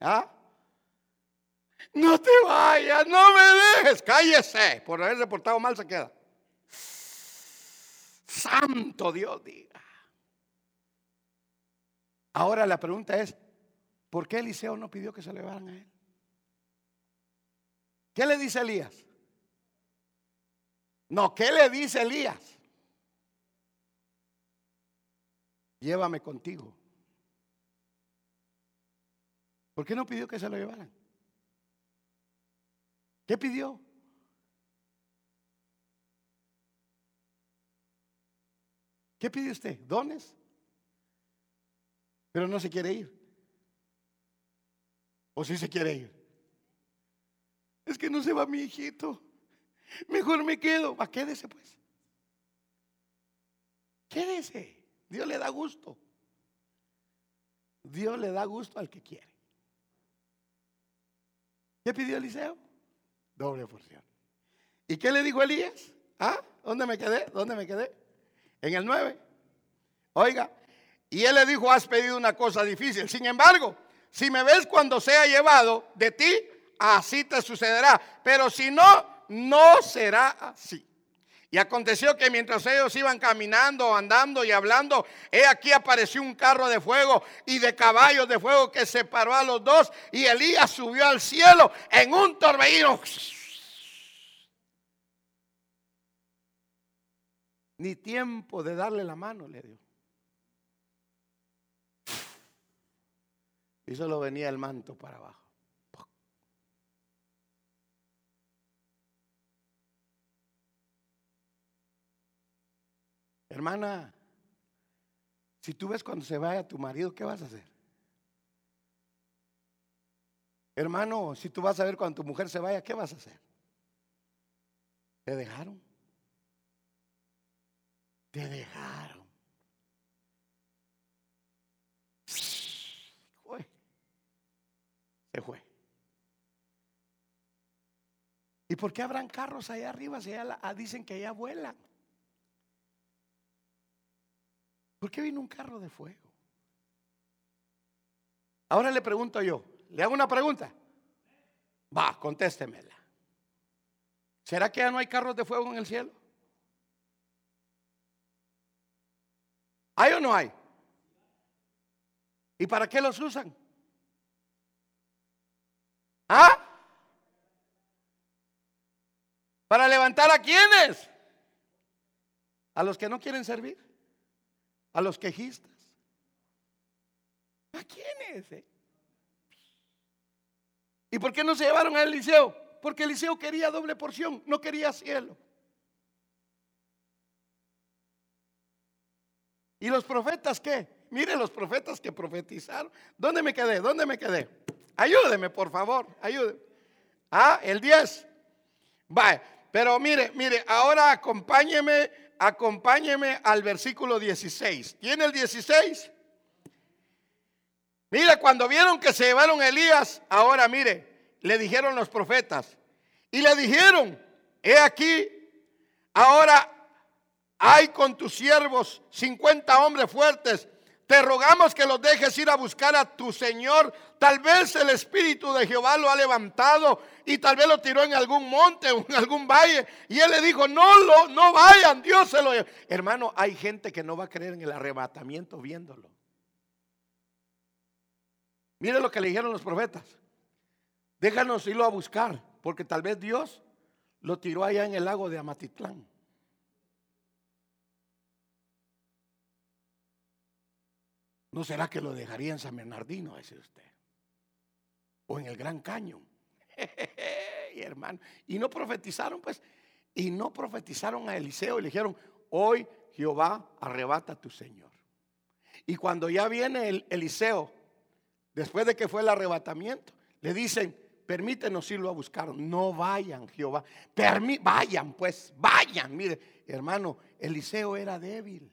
¿Ah? No te vayas, no me dejes. Cállese. Por haberse portado mal se queda. Santo Dios diga. Ahora la pregunta es, ¿por qué Eliseo no pidió que se le llevaran a él? ¿Qué le dice Elías? No, ¿qué le dice Elías? Llévame contigo. ¿Por qué no pidió que se lo llevaran? ¿Qué pidió? ¿Qué pide usted? ¿Dones? Pero no se quiere ir. ¿O sí se quiere ir? Es que no se va mi hijito. Mejor me quedo. Va, quédese pues. Quédese. Dios le da gusto. Dios le da gusto al que quiere. ¿Qué pidió Eliseo? Doble porción. ¿Y qué le dijo Elías? ¿Ah? ¿Dónde me quedé? ¿Dónde me quedé? En el 9. Oiga, y él le dijo, has pedido una cosa difícil. Sin embargo, si me ves cuando sea llevado de ti, así te sucederá. Pero si no, no será así. Y aconteció que mientras ellos iban caminando, andando y hablando, he aquí apareció un carro de fuego y de caballos de fuego que separó a los dos y Elías subió al cielo en un torbellino. Ni tiempo de darle la mano le dio. Y solo venía el manto para abajo. Hermana, si tú ves cuando se vaya tu marido, ¿qué vas a hacer? Hermano, si tú vas a ver cuando tu mujer se vaya, ¿qué vas a hacer? ¿Te dejaron? Te dejaron. Se fue. ¿Y por qué habrán carros allá arriba si allá ah, dicen que allá vuelan? ¿Por qué vino un carro de fuego? Ahora le pregunto yo, le hago una pregunta. Va, contéstemela. ¿Será que ya no hay carros de fuego en el cielo? ¿Hay o no hay? ¿Y para qué los usan? ¿Ah? ¿Para levantar a quiénes? A los que no quieren servir a los quejistas. ¿A quiénes? Eh? ¿Y por qué no se llevaron a Eliseo? Porque Eliseo quería doble porción, no quería cielo. ¿Y los profetas qué? Mire los profetas que profetizaron. ¿Dónde me quedé? ¿Dónde me quedé? Ayúdeme, por favor, ayúdeme. Ah, el 10. Vale, pero mire, mire, ahora acompáñeme acompáñeme al versículo 16. ¿Tiene el 16? Mire, cuando vieron que se llevaron a Elías, ahora mire, le dijeron los profetas. Y le dijeron, he aquí, ahora hay con tus siervos 50 hombres fuertes te rogamos que los dejes ir a buscar a tu Señor. Tal vez el Espíritu de Jehová lo ha levantado y tal vez lo tiró en algún monte o en algún valle. Y él le dijo, no, lo, no vayan, Dios se lo... Hermano, hay gente que no va a creer en el arrebatamiento viéndolo. Mire lo que le dijeron los profetas. Déjanos irlo a buscar, porque tal vez Dios lo tiró allá en el lago de Amatitlán. ¿No será que lo dejaría en San Bernardino, dice usted? O en el Gran Cañón. y hermano, y no profetizaron, pues, y no profetizaron a Eliseo y le dijeron, hoy Jehová arrebata a tu Señor. Y cuando ya viene el Eliseo, después de que fue el arrebatamiento, le dicen, permítenos irlo a buscar. No vayan, Jehová. vayan, pues, vayan. Mire, hermano, Eliseo era débil.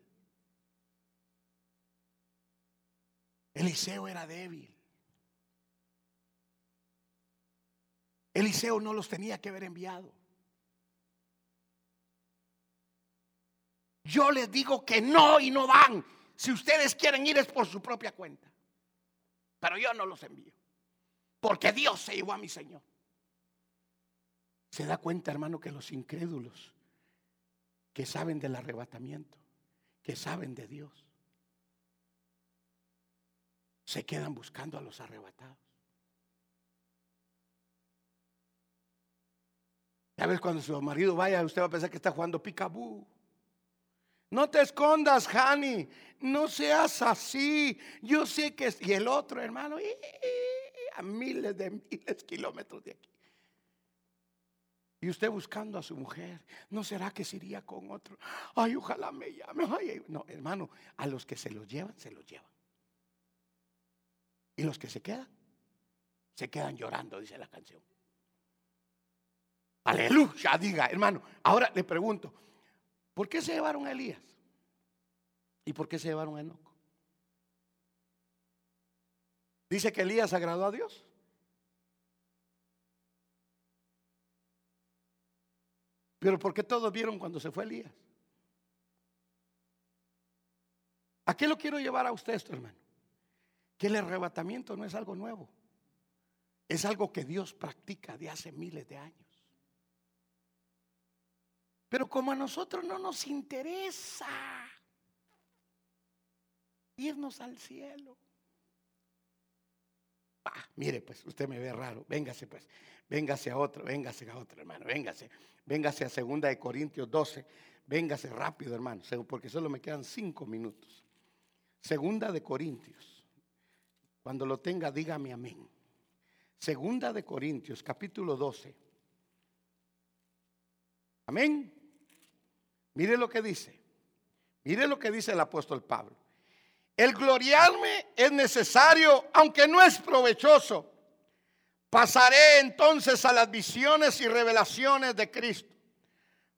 Eliseo era débil. Eliseo no los tenía que haber enviado. Yo les digo que no y no van. Si ustedes quieren ir es por su propia cuenta. Pero yo no los envío. Porque Dios se llevó a mi Señor. Se da cuenta, hermano, que los incrédulos que saben del arrebatamiento, que saben de Dios, se quedan buscando a los arrebatados. Ya ves, cuando su marido vaya, usted va a pensar que está jugando picabú. No te escondas, Hani. No seas así. Yo sé que. Y el otro, hermano, a miles de miles de kilómetros de aquí. Y usted buscando a su mujer, ¿no será que se iría con otro? Ay, ojalá me llame. no, hermano, a los que se los llevan, se los llevan. Y los que se quedan, se quedan llorando, dice la canción. Aleluya, diga, hermano. Ahora le pregunto, ¿por qué se llevaron a Elías? ¿Y por qué se llevaron a Enoco? Dice que Elías agradó a Dios. Pero ¿por qué todos vieron cuando se fue Elías? ¿A qué lo quiero llevar a usted esto, hermano? Que el arrebatamiento no es algo nuevo. Es algo que Dios practica de hace miles de años. Pero como a nosotros no nos interesa irnos al cielo. Mire, pues usted me ve raro. Véngase, pues. Véngase a otro, véngase a otro, hermano. Véngase. Véngase a segunda de Corintios 12. Véngase rápido, hermano, porque solo me quedan cinco minutos. Segunda de Corintios. Cuando lo tenga, dígame amén. Segunda de Corintios, capítulo 12. Amén. Mire lo que dice. Mire lo que dice el apóstol Pablo. El gloriarme es necesario, aunque no es provechoso. Pasaré entonces a las visiones y revelaciones de Cristo.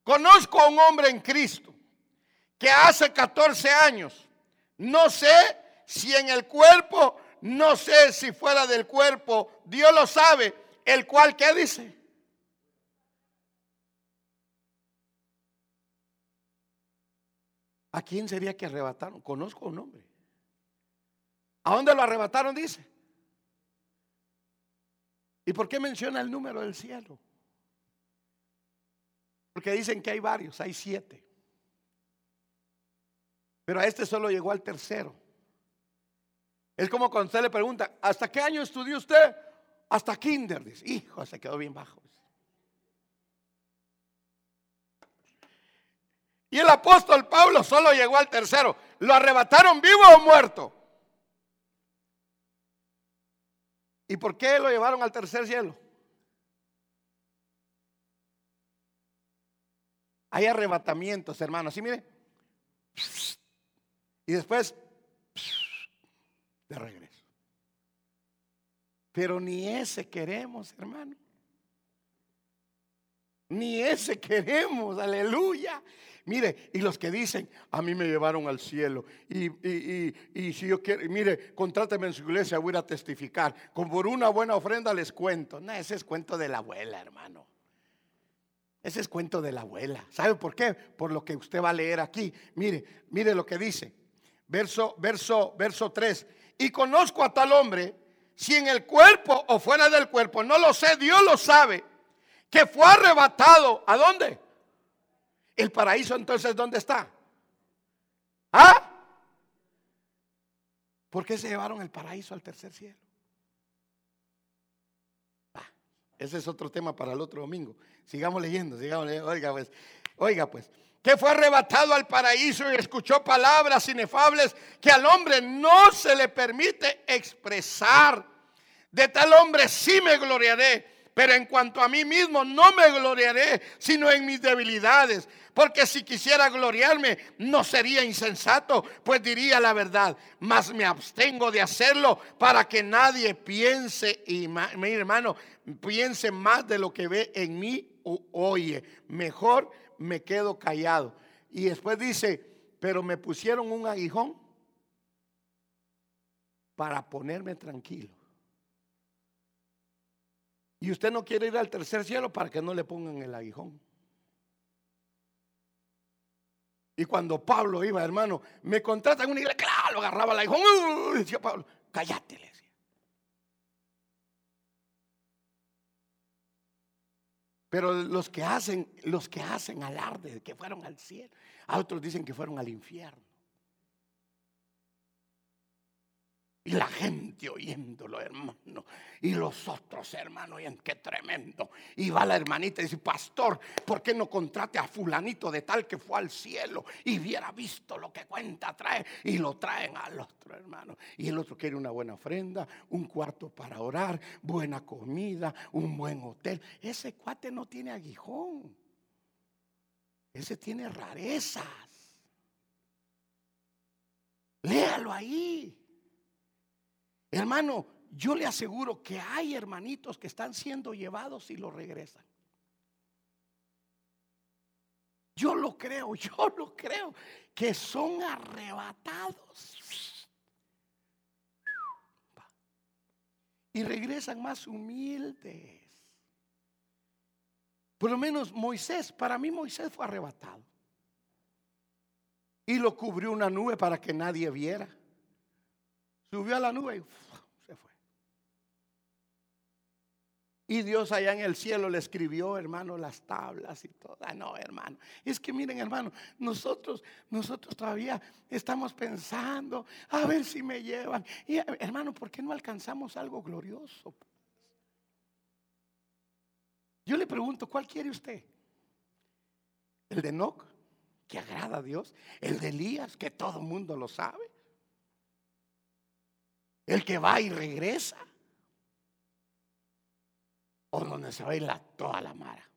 Conozco a un hombre en Cristo que hace 14 años, no sé si en el cuerpo, no sé si fuera del cuerpo, Dios lo sabe, el cual, ¿qué dice? ¿A quién sería que arrebataron? Conozco un hombre. ¿A dónde lo arrebataron? Dice. ¿Y por qué menciona el número del cielo? Porque dicen que hay varios, hay siete. Pero a este solo llegó al tercero. Es como cuando usted le pregunta, ¿hasta qué año estudió usted? Hasta kinder. Dice, hijo, se quedó bien bajo. Y el apóstol Pablo solo llegó al tercero. ¿Lo arrebataron vivo o muerto? ¿Y por qué lo llevaron al tercer cielo? Hay arrebatamientos, hermanos. ¿Sí mire? Y después de regreso. Pero ni ese queremos, hermano. Ni ese queremos, aleluya. Mire, y los que dicen, a mí me llevaron al cielo. Y, si yo quiero, mire, contráteme en su iglesia, voy a ir a testificar. Como por una buena ofrenda les cuento. No, ese es cuento de la abuela, hermano. Ese es cuento de la abuela. ¿Sabe por qué? Por lo que usted va a leer aquí. Mire, mire lo que dice. Verso, verso, verso 3. Y conozco a tal hombre, si en el cuerpo o fuera del cuerpo, no lo sé, Dios lo sabe, que fue arrebatado. ¿A dónde? ¿El paraíso entonces dónde está? ¿Ah? ¿Por qué se llevaron el paraíso al tercer cielo? Ese es otro tema para el otro domingo. Sigamos leyendo, sigamos leyendo. Oiga pues, oiga pues, que fue arrebatado al paraíso y escuchó palabras inefables que al hombre no se le permite expresar. De tal hombre sí me gloriaré pero en cuanto a mí mismo, no me gloriaré, sino en mis debilidades. Porque si quisiera gloriarme, no sería insensato, pues diría la verdad. Mas me abstengo de hacerlo para que nadie piense, y mi hermano, piense más de lo que ve en mí o oye. Mejor me quedo callado. Y después dice, pero me pusieron un aguijón para ponerme tranquilo. Y usted no quiere ir al tercer cielo para que no le pongan el aguijón. Y cuando Pablo iba, hermano, me contratan una iglesia, claro, lo agarraba el aguijón. Uh, decía Pablo, cállate, le decía. Pero los que hacen, los que hacen alarde de que fueron al cielo, a otros dicen que fueron al infierno. Y la gente oyéndolo, hermano. Y los otros, hermano, oyen qué tremendo. Y va la hermanita y dice, pastor, ¿por qué no contrate a fulanito de tal que fue al cielo y hubiera visto lo que cuenta trae? Y lo traen al otro, hermano. Y el otro quiere una buena ofrenda, un cuarto para orar, buena comida, un buen hotel. Ese cuate no tiene aguijón. Ese tiene rarezas. Léalo ahí. Hermano, yo le aseguro que hay hermanitos que están siendo llevados y lo regresan. Yo lo creo, yo lo creo, que son arrebatados. Y regresan más humildes. Por lo menos Moisés, para mí Moisés fue arrebatado. Y lo cubrió una nube para que nadie viera. Subió a la nube y se fue. Y Dios allá en el cielo le escribió, hermano, las tablas y todo. Ah, no, hermano. Es que miren, hermano, nosotros, nosotros todavía estamos pensando, a ver si me llevan. Y hermano, ¿por qué no alcanzamos algo glorioso? Yo le pregunto, ¿cuál quiere usted? ¿El de Enoch, que agrada a Dios? ¿El de Elías, que todo el mundo lo sabe? El que va y regresa. O donde se va a la, toda la mara.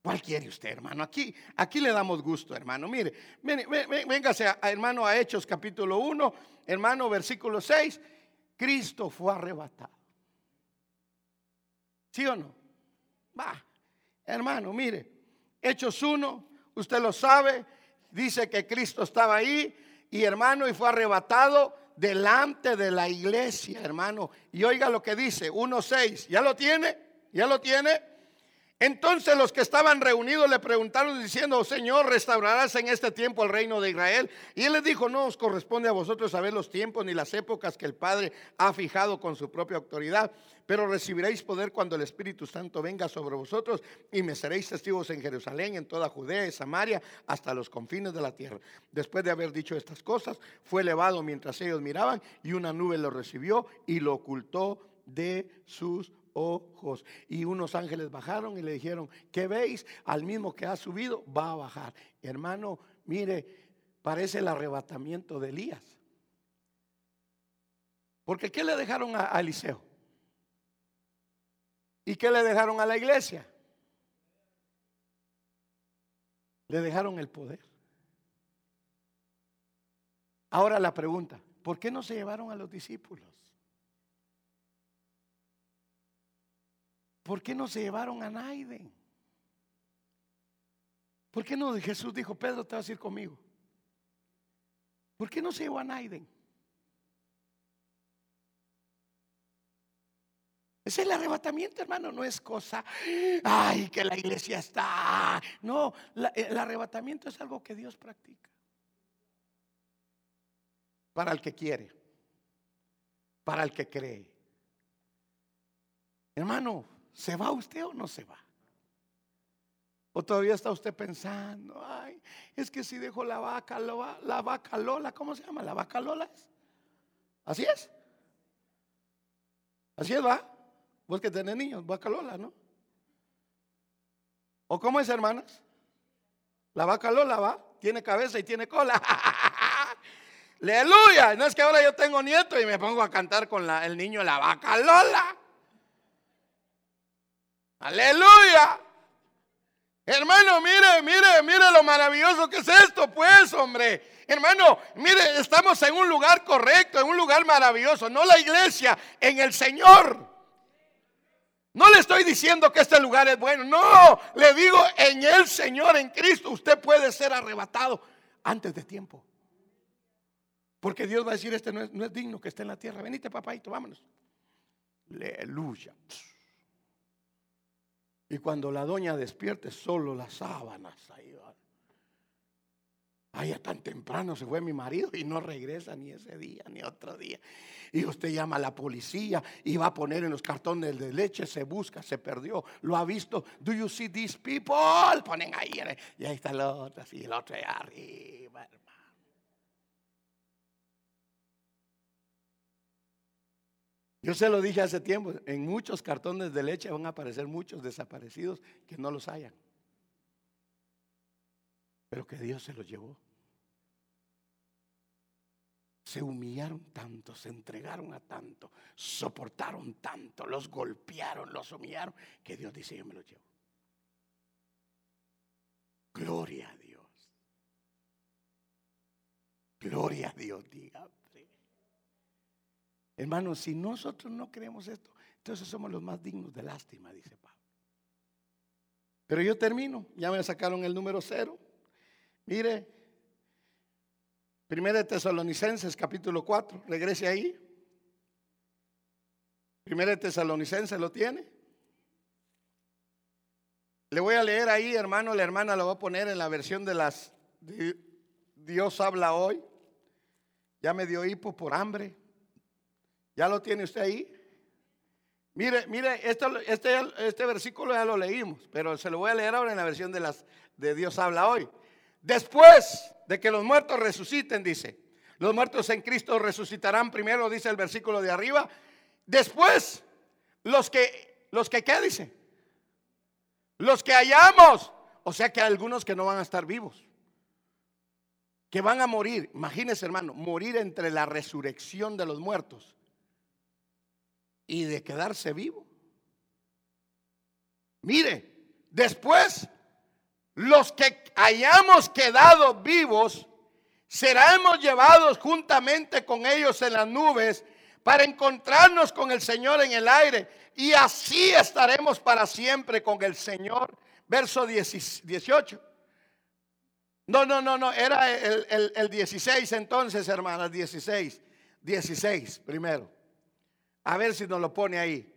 ¿Cuál quiere usted, hermano? Aquí, aquí le damos gusto, hermano. Mire, véngase, a, hermano, a Hechos capítulo 1, hermano, versículo 6. Cristo fue arrebatado. ¿Sí o no? Va, hermano, mire, Hechos 1, usted lo sabe, dice que Cristo estaba ahí y hermano, y fue arrebatado delante de la iglesia, hermano. Y oiga lo que dice, 1.6, ¿ya lo tiene? ¿Ya lo tiene? Entonces los que estaban reunidos le preguntaron diciendo, Señor, ¿restaurarás en este tiempo el reino de Israel? Y él les dijo, no os corresponde a vosotros saber los tiempos ni las épocas que el Padre ha fijado con su propia autoridad, pero recibiréis poder cuando el Espíritu Santo venga sobre vosotros y me seréis testigos en Jerusalén, en toda Judea y Samaria, hasta los confines de la tierra. Después de haber dicho estas cosas, fue elevado mientras ellos miraban y una nube lo recibió y lo ocultó de sus ojos. Y unos ángeles bajaron y le dijeron, ¿qué veis? Al mismo que ha subido, va a bajar. Hermano, mire, parece el arrebatamiento de Elías. Porque ¿qué le dejaron a, Eliseo? ¿Y qué le dejaron a la iglesia? Le dejaron el poder. Ahora la pregunta, ¿por qué no se llevaron a los discípulos? ¿Por qué no se llevaron a Naiden? ¿Por qué no Jesús dijo, Pedro, te vas a ir conmigo? ¿Por qué no se llevó a Naiden? Es el arrebatamiento, hermano, no es cosa, ay, que la iglesia está. No, el arrebatamiento es algo que Dios practica. Para el que quiere, para el que cree. Hermano, ¿Se va usted o no se va? ¿O todavía está usted pensando, ay, es que si dejo la vaca, la vaca Lola, ¿cómo se llama? ¿La vaca Lola ¿Así es? ¿Así es, va? Vos que tenés niños, vaca Lola, ¿no? ¿O cómo es, hermanas? La vaca Lola, va, tiene cabeza y tiene cola. Aleluya. No es que ahora yo tengo nieto y me pongo a cantar con el niño la vaca Lola. Aleluya. Hermano, mire, mire, mire lo maravilloso que es esto, pues, hombre. Hermano, mire, estamos en un lugar correcto, en un lugar maravilloso, no la iglesia, en el Señor. No le estoy diciendo que este lugar es bueno, no, le digo en el Señor, en Cristo, usted puede ser arrebatado antes de tiempo. Porque Dios va a decir, este no es, no es digno que esté en la tierra. Venite, papayito, vámonos. Aleluya. Y cuando la doña despierte, solo las sábanas ahí van. Ay, tan temprano se fue mi marido y no regresa ni ese día ni otro día. Y usted llama a la policía y va a poner en los cartones de leche, se busca, se perdió, lo ha visto. Do you see these people? Ponen ahí y ahí está el otro, así, el otro allá arriba, hermano. Yo se lo dije hace tiempo, en muchos cartones de leche van a aparecer muchos desaparecidos que no los hayan. Pero que Dios se los llevó. Se humillaron tanto, se entregaron a tanto, soportaron tanto, los golpearon, los humillaron, que Dios dice, yo me los llevo. Gloria a Dios. Gloria a Dios, diga. Hermanos, si nosotros no creemos esto, entonces somos los más dignos de lástima, dice Pablo. Pero yo termino, ya me sacaron el número cero. Mire, Primera de Tesalonicenses capítulo 4, regrese ahí. Primera de Tesalonicenses lo tiene. Le voy a leer ahí, hermano, la hermana lo va a poner en la versión de las Dios habla hoy. Ya me dio hipo por hambre. ¿Ya lo tiene usted ahí? Mire, mire, este, este versículo ya lo leímos, pero se lo voy a leer ahora en la versión de, las, de Dios habla hoy. Después de que los muertos resuciten, dice, los muertos en Cristo resucitarán primero, dice el versículo de arriba. Después, los que, los que, ¿qué dice? Los que hallamos, o sea que hay algunos que no van a estar vivos, que van a morir. Imagínese, hermano, morir entre la resurrección de los muertos y de quedarse vivo. Mire, después los que hayamos quedado vivos, seremos llevados juntamente con ellos en las nubes para encontrarnos con el Señor en el aire y así estaremos para siempre con el Señor. Verso 18. No, no, no, no, era el, el 16 entonces, hermanas, 16. 16 primero. A ver si nos lo pone ahí.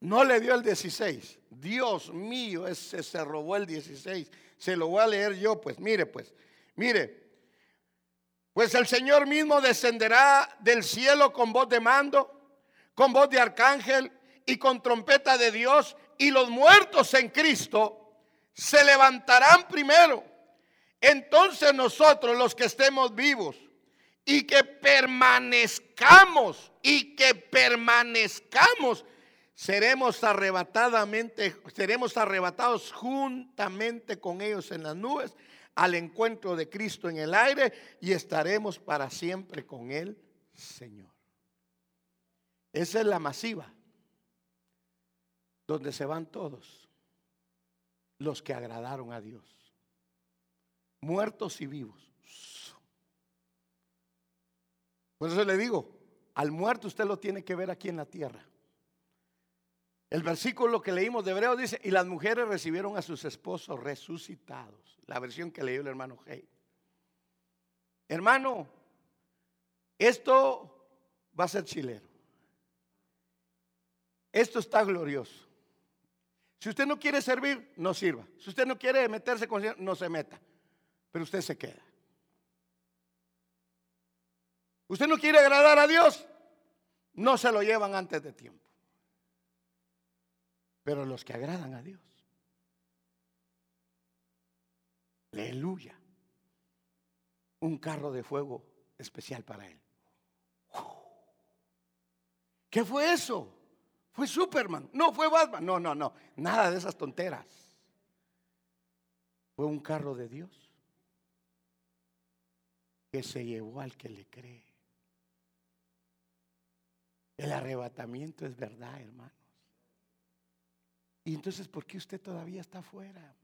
No le dio el 16. Dios mío, ese se robó el 16. Se lo voy a leer yo, pues mire, pues, mire. Pues el Señor mismo descenderá del cielo con voz de mando, con voz de arcángel y con trompeta de Dios, y los muertos en Cristo se levantarán primero. Entonces nosotros los que estemos vivos y que permanezcamos y que permanezcamos seremos arrebatadamente, seremos arrebatados juntamente con ellos en las nubes al encuentro de Cristo en el aire y estaremos para siempre con el Señor. Esa es la masiva, donde se van todos los que agradaron a Dios, muertos y vivos. Por eso le digo, al muerto usted lo tiene que ver aquí en la tierra. El versículo que leímos de Hebreo dice, y las mujeres recibieron a sus esposos resucitados. La versión que leyó el hermano Hey. Hermano, esto va a ser chilero. Esto está glorioso. Si usted no quiere servir, no sirva. Si usted no quiere meterse con no se meta. Pero usted se queda. Usted no quiere agradar a Dios, no se lo llevan antes de tiempo. Pero los que agradan a Dios, aleluya, un carro de fuego especial para él. ¿Qué fue eso? Fue Superman, no fue Batman, no, no, no, nada de esas tonteras. Fue un carro de Dios que se llevó al que le cree. El arrebatamiento es verdad, hermanos. Y entonces, ¿por qué usted todavía está afuera?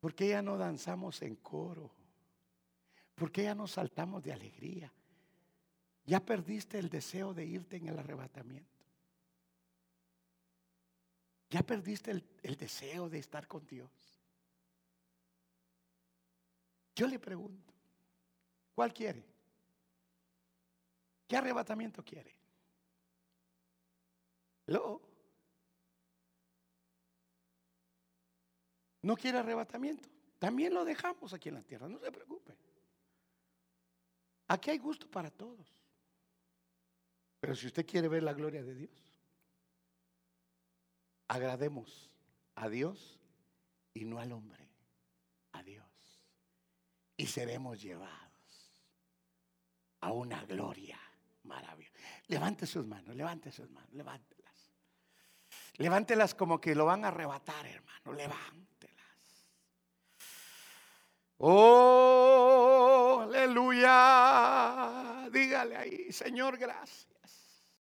¿Por qué ya no danzamos en coro? ¿Por qué ya no saltamos de alegría? Ya perdiste el deseo de irte en el arrebatamiento. Ya perdiste el, el deseo de estar con Dios. Yo le pregunto, ¿cuál quiere? ¿Qué arrebatamiento quiere? ¿Lo? no quiere arrebatamiento, también lo dejamos aquí en la tierra, no se preocupe. Aquí hay gusto para todos. Pero si usted quiere ver la gloria de Dios, agrademos a Dios y no al hombre, a Dios. Y seremos llevados a una gloria maravillosa. Levante sus manos, levante sus manos, levántelas. Levántelas como que lo van a arrebatar, hermano, levántelas. Oh, aleluya. Dígale ahí, Señor, gracias.